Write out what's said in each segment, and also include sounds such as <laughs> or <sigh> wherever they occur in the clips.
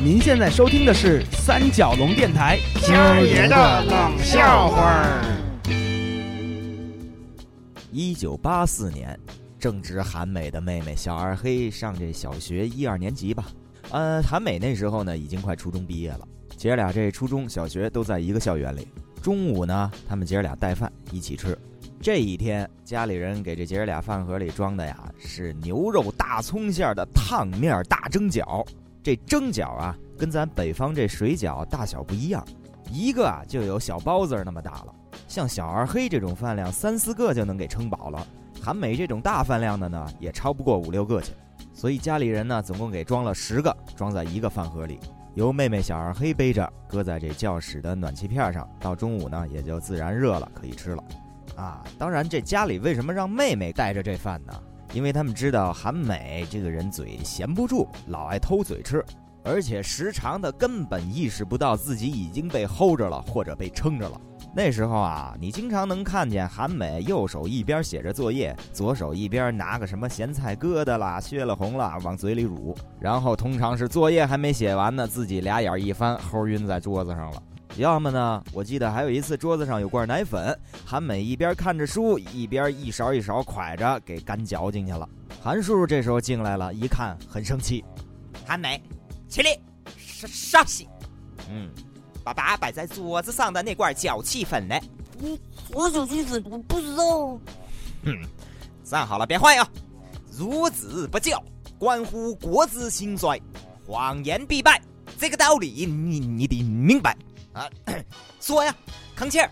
您现在收听的是三角龙电台今儿爷的冷笑话儿。一九八四年，正值韩美的妹妹小二黑上这小学一二年级吧。呃，韩美那时候呢已经快初中毕业了，姐俩这初中小学都在一个校园里。中午呢，他们姐俩带饭一起吃。这一天，家里人给这姐俩饭盒里装的呀是牛肉大葱馅的烫面大蒸饺。这蒸饺啊，跟咱北方这水饺大小不一样，一个啊就有小包子那么大了。像小二黑这种饭量，三四个就能给撑饱了。韩美这种大饭量的呢，也超不过五六个去。所以家里人呢，总共给装了十个，装在一个饭盒里，由妹妹小二黑背着，搁在这教室的暖气片上。到中午呢，也就自然热了，可以吃了。啊，当然，这家里为什么让妹妹带着这饭呢？因为他们知道韩美这个人嘴闲不住，老爱偷嘴吃，而且时常的根本意识不到自己已经被齁着了或者被撑着了。那时候啊，你经常能看见韩美右手一边写着作业，左手一边拿个什么咸菜疙瘩啦、削了红了往嘴里乳，然后通常是作业还没写完呢，自己俩眼一翻，齁晕在桌子上了。要么呢，我记得还有一次桌子上有罐奶粉，韩美一边看着书，一边一勺一勺蒯着给干嚼进去了。韩叔叔这时候进来了，一看很生气，韩美，起立，稍稍息。嗯，爸爸摆在桌子上的那罐脚气粉呢？我我搅气粉我不知道。哼，站好了，别晃悠！孺子不教，关乎国之兴衰，谎言必败，这个道理你你得明白。啊，<coughs> 说呀，吭气儿！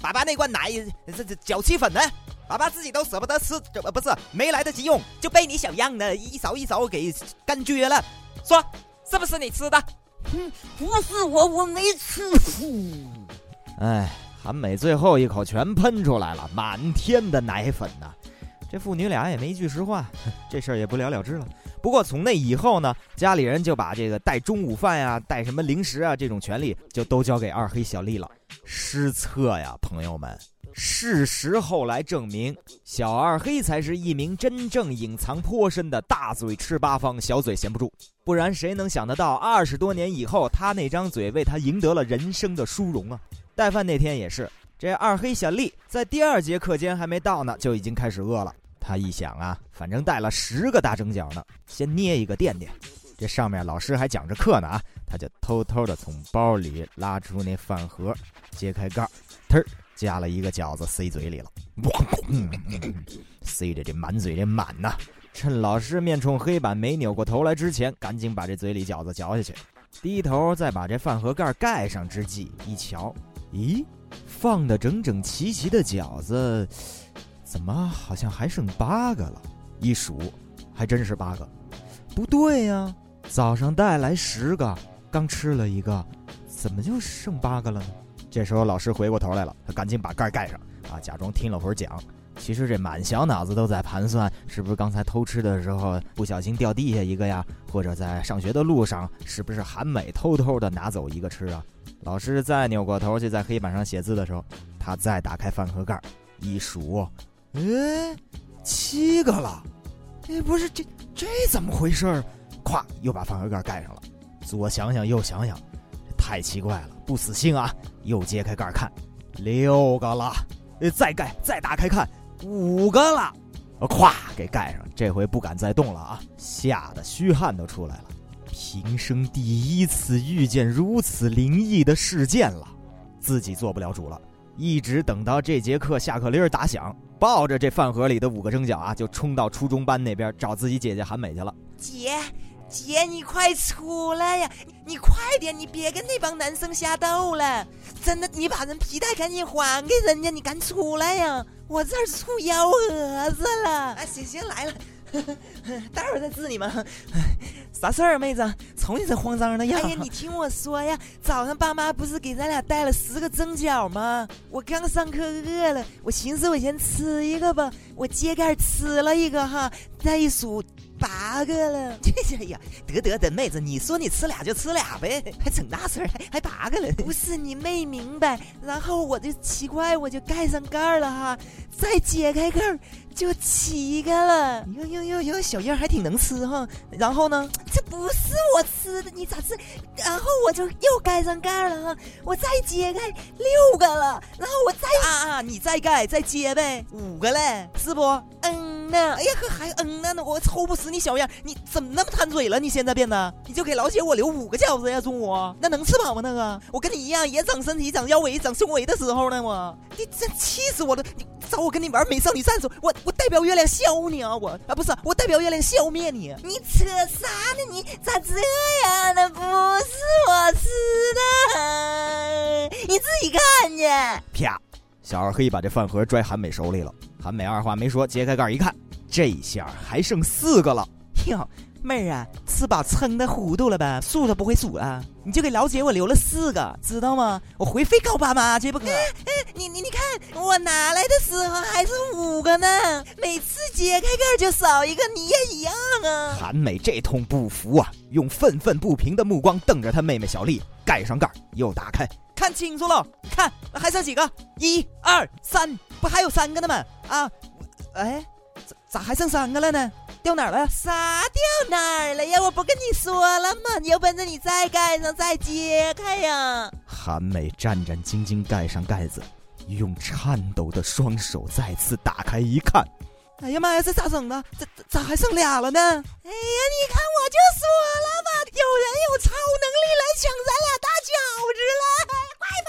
爸爸那罐奶，这这脚气粉呢？爸爸自己都舍不得吃，这不是没来得及用，就被你小样的一勺一勺给干撅了。说，是不是你吃的？嗯，不是我，我没吃。哎，韩美最后一口全喷出来了，满天的奶粉呐！这父女俩也没一句实话，这事儿也不了了之了。不过从那以后呢，家里人就把这个带中午饭呀、带什么零食啊这种权利，就都交给二黑小丽了。失策呀，朋友们！事实后来证明，小二黑才是一名真正隐藏颇深的大嘴吃八方、小嘴闲不住。不然谁能想得到，二十多年以后，他那张嘴为他赢得了人生的殊荣啊！带饭那天也是，这二黑小丽在第二节课间还没到呢，就已经开始饿了。他一想啊，反正带了十个大蒸饺呢，先捏一个垫垫。这上面老师还讲着课呢啊，他就偷偷的从包里拉出那饭盒，揭开盖儿，忒儿夹了一个饺子塞嘴里了，塞着这满嘴的满呐。趁老师面冲黑板没扭过头来之前，赶紧把这嘴里饺子嚼下去，低头再把这饭盒盖盖上之际，一瞧，咦，放的整整齐齐的饺子。怎么好像还剩八个了？一数，还真是八个。不对呀，早上带来十个，刚吃了一个，怎么就剩八个了呢？这时候老师回过头来了，他赶紧把盖盖上，啊，假装听了会儿讲。其实这满小脑子都在盘算，是不是刚才偷吃的时候不小心掉地下一个呀？或者在上学的路上，是不是韩美偷偷的拿走一个吃啊？老师再扭过头去在黑板上写字的时候，他再打开饭盒盖，一数。哎，七个了！哎，不是这这怎么回事儿？咵，又把饭盒盖盖上了。左想想右想想，太奇怪了，不死心啊！又揭开盖看，六个了。再盖，再打开看，五个了。咵，给盖上。这回不敢再动了啊，吓得虚汗都出来了。平生第一次遇见如此灵异的事件了，自己做不了主了。一直等到这节课下课铃打响，抱着这饭盒里的五个蒸饺啊，就冲到初中班那边找自己姐姐韩美去了。姐，姐，你快出来呀！你快点，你别跟那帮男生瞎斗了。真的，你把人皮带赶紧还给人家，你赶紧出来呀！我这儿出幺蛾子了。啊，行行来了。<laughs> 待会儿再治你们。<laughs> 啥事儿，妹子？瞅你这慌张的样。哎呀，你听我说呀，早上爸妈不是给咱俩带了十个蒸饺吗？我刚上课饿了，我寻思我先吃一个吧。我揭盖吃了一个哈，再一数，八个了。这 <laughs> 呀，得得得，妹子，你说你吃俩就吃俩呗，还整大事儿，还还八个了。不是你没明白，然后我就奇怪，我就盖上盖儿了哈，再揭开盖儿就七个了。哟哟哟哟，小样还挺能吃哈。然后呢？这不是我吃的，你咋吃？然后我就又盖上盖了哈，我再揭开六个了，然后我再啊啊，你再盖再揭呗，五个嘞，是不？嗯呢。哎呀呵，还嗯呢呢，我抽不死你小样，你怎么那么贪嘴了？你现在变得，你就给老姐我留五个饺子呀，中午那能吃饱吗？那个，我跟你一样也长身体、长腰围、长胸围的时候呢，我你真气死我了！你找我跟你玩美少女战士，我我代表月亮消你啊！我啊不是，我代表月亮消灭你！你扯啥呢？你咋这样呢？不是我吃的，你自己看去。啪！小二黑把这饭盒拽韩美手里了。韩美二话没说，揭开盖一看，这下还剩四个了。哟，妹儿啊，吃饱撑的糊涂了呗？数都不会数啊！你就给老姐我留了四个，知道吗？我回非告爸妈去不可。我拿来的时候还是五个呢，每次揭开盖就少一个，你也一样啊！韩美这通不服啊，用愤愤不平的目光瞪着他妹妹小丽，盖上盖又打开，看清楚了，看还剩几个？一、二、三，不还有三个呢吗？啊，哎，咋咋还剩三个了呢？掉哪儿了？啥掉哪儿了呀？我不跟你说了吗？有本事你再盖上，再揭开呀！韩美战战兢兢盖上盖子，用颤抖的双手再次打开一看，哎呀妈呀，这咋整的？这咋还剩俩了呢？哎呀，你看我就说了吧，有人有超能力来抢咱俩大饺子了，快跑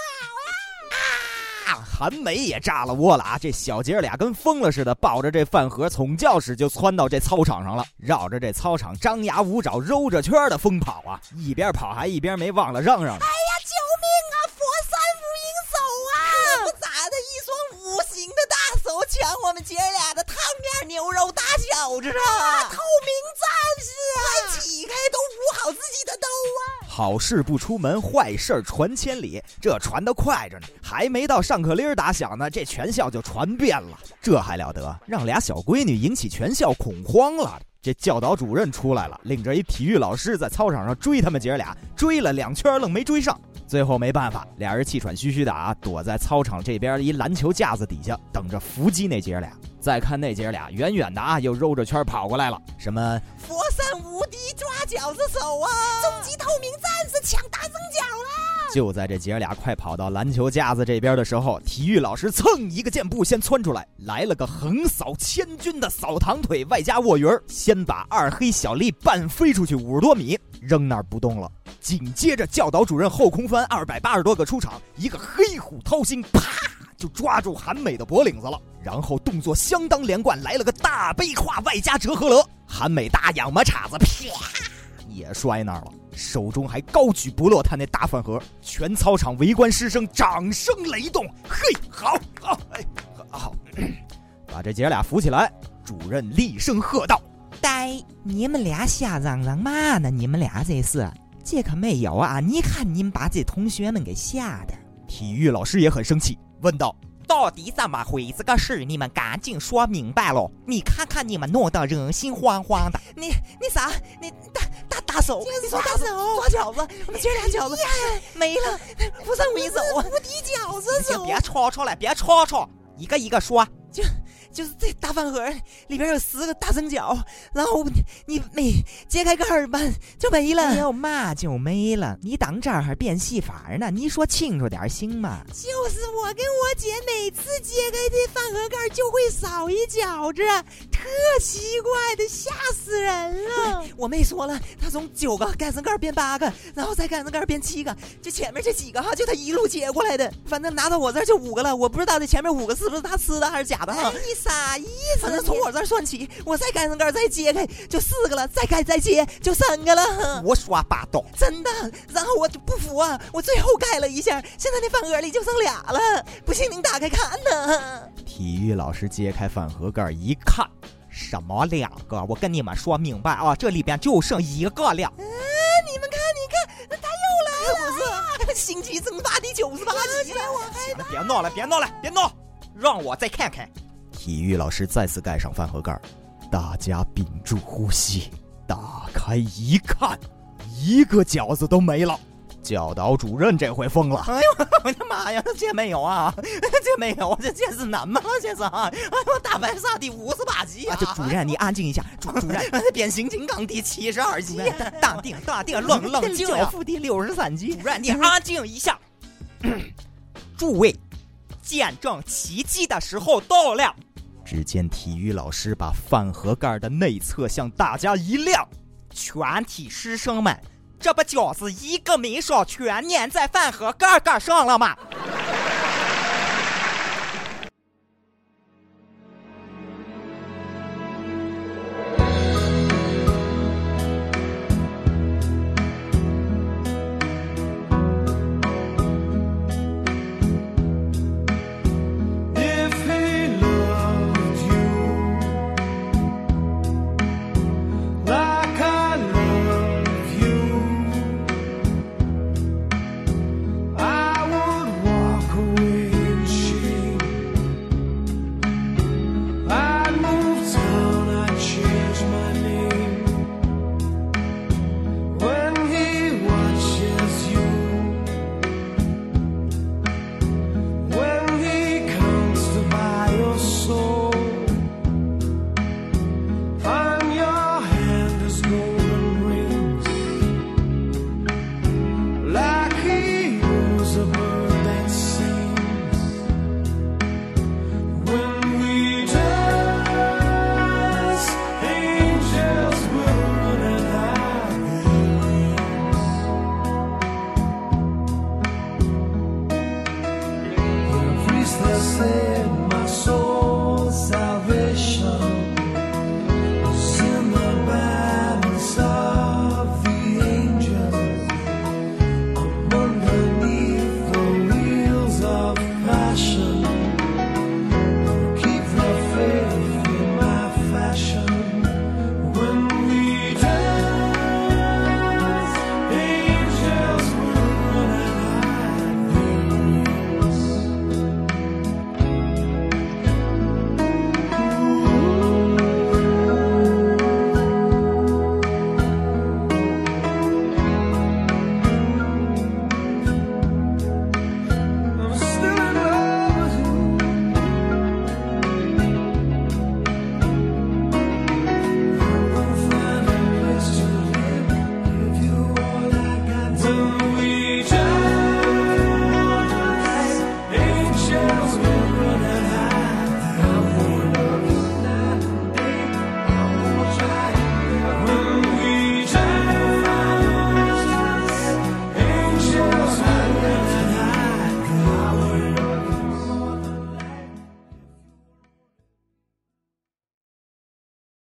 啊！啊！韩梅也炸了窝了啊！这小姐俩跟疯了似的，抱着这饭盒从教室就窜到这操场上了，绕着这操场张牙舞爪、揉着圈的疯跑啊！一边跑还一边没忘了嚷嚷：“哎我们姐俩的烫面牛肉大饺子啊！透明战士啊！快起开，都捂好自己的兜啊！”好事不出门，坏事传千里。这传得快着呢，还没到上课铃打响呢，这全校就传遍了。这还了得，让俩小闺女引起全校恐慌了。这教导主任出来了，领着一体育老师在操场上追他们姐俩，追了两圈愣没追上。最后没办法，俩人气喘吁吁的啊，躲在操场这边一篮球架子底下，等着伏击那姐俩。再看那姐俩，远远的啊，又绕着圈跑过来了。什么佛山无敌抓饺子手啊，终极透明战士抢大蒸饺啦！就在这姐俩快跑到篮球架子这边的时候，体育老师蹭一个箭步先窜出来，来了个横扫千军的扫堂腿，外加卧云先把二黑小丽绊飞出去五十多米，扔那儿不动了。紧接着，教导主任后空翻二百八十多个出场，一个黑虎掏心，啪就抓住韩美的脖领子了。然后动作相当连贯，来了个大背胯外加折合勒，韩美大仰马叉子，啪也摔那儿了，手中还高举不落他那大饭盒。全操场围观师生掌声雷动，嘿，好好哎好，把这姐俩扶起来。主任厉声喝道：“呆，你们俩瞎嚷嚷嘛呢？你们俩这是？”这可没有啊！你看你们把这同学们给吓的。体育老师也很生气，问道：“到底怎么回事个事？你们赶紧说明白喽！你看看你们弄得人心惶惶的。你你啥？你大大大手？你说大手抓饺子？我们姐俩饺子没了，不剩一手啊！无敌饺子手！别吵吵了，别吵吵，一个一个说。就。就是这大饭盒里边有十个大蒸饺，然后你每揭开盖儿吧就没了。要嘛就没了？你当这儿变戏法呢？你说清楚点行吗？就是我跟我姐每次揭开这饭盒盖就会少一饺子，特奇怪的，吓死人了。<laughs> 我妹说了，她从九个盖上盖变八个，然后再盖上盖变七个，就前面这几个哈，就她一路接过来的。反正拿到我这儿就五个了，我不知道这前面五个是不是她吃的还是假的哈。你啥意思？反正从我这儿算起，我再盖上盖再揭开就四个了，再盖再揭就三个了。胡说八道！真的。然后我就不服啊，我最后盖了一下，现在那饭盒里就剩俩了。不信您打开看呢。体育老师揭开饭盒盖一看，什么两个？我跟你们说明白啊，这里边就剩一个了。啊！你们看，你看，他又来了！星际争霸第九十八集了。行了，别闹了，别闹了，别闹，让我再看看。体育老师再次盖上饭盒盖大家屏住呼吸，打开一看，一个饺子都没了。教导主任这回疯了！哎呦，<laughs> 我的妈呀，这没有啊，<laughs> 这没有，这这是怎么了？<laughs> 这是啊！哎呦，大白鲨第五十八集啊！这主任你安静一下，主主任，变形金刚第七十二集，大定大定冷冷静教父第六十三集，主任你安静一下。<coughs> 诸位，见证奇迹的时候到了。只见体育老师把饭盒盖的内侧向大家一亮，全体师生们。这不饺子一个没少，全粘在饭盒盖盖上了吗？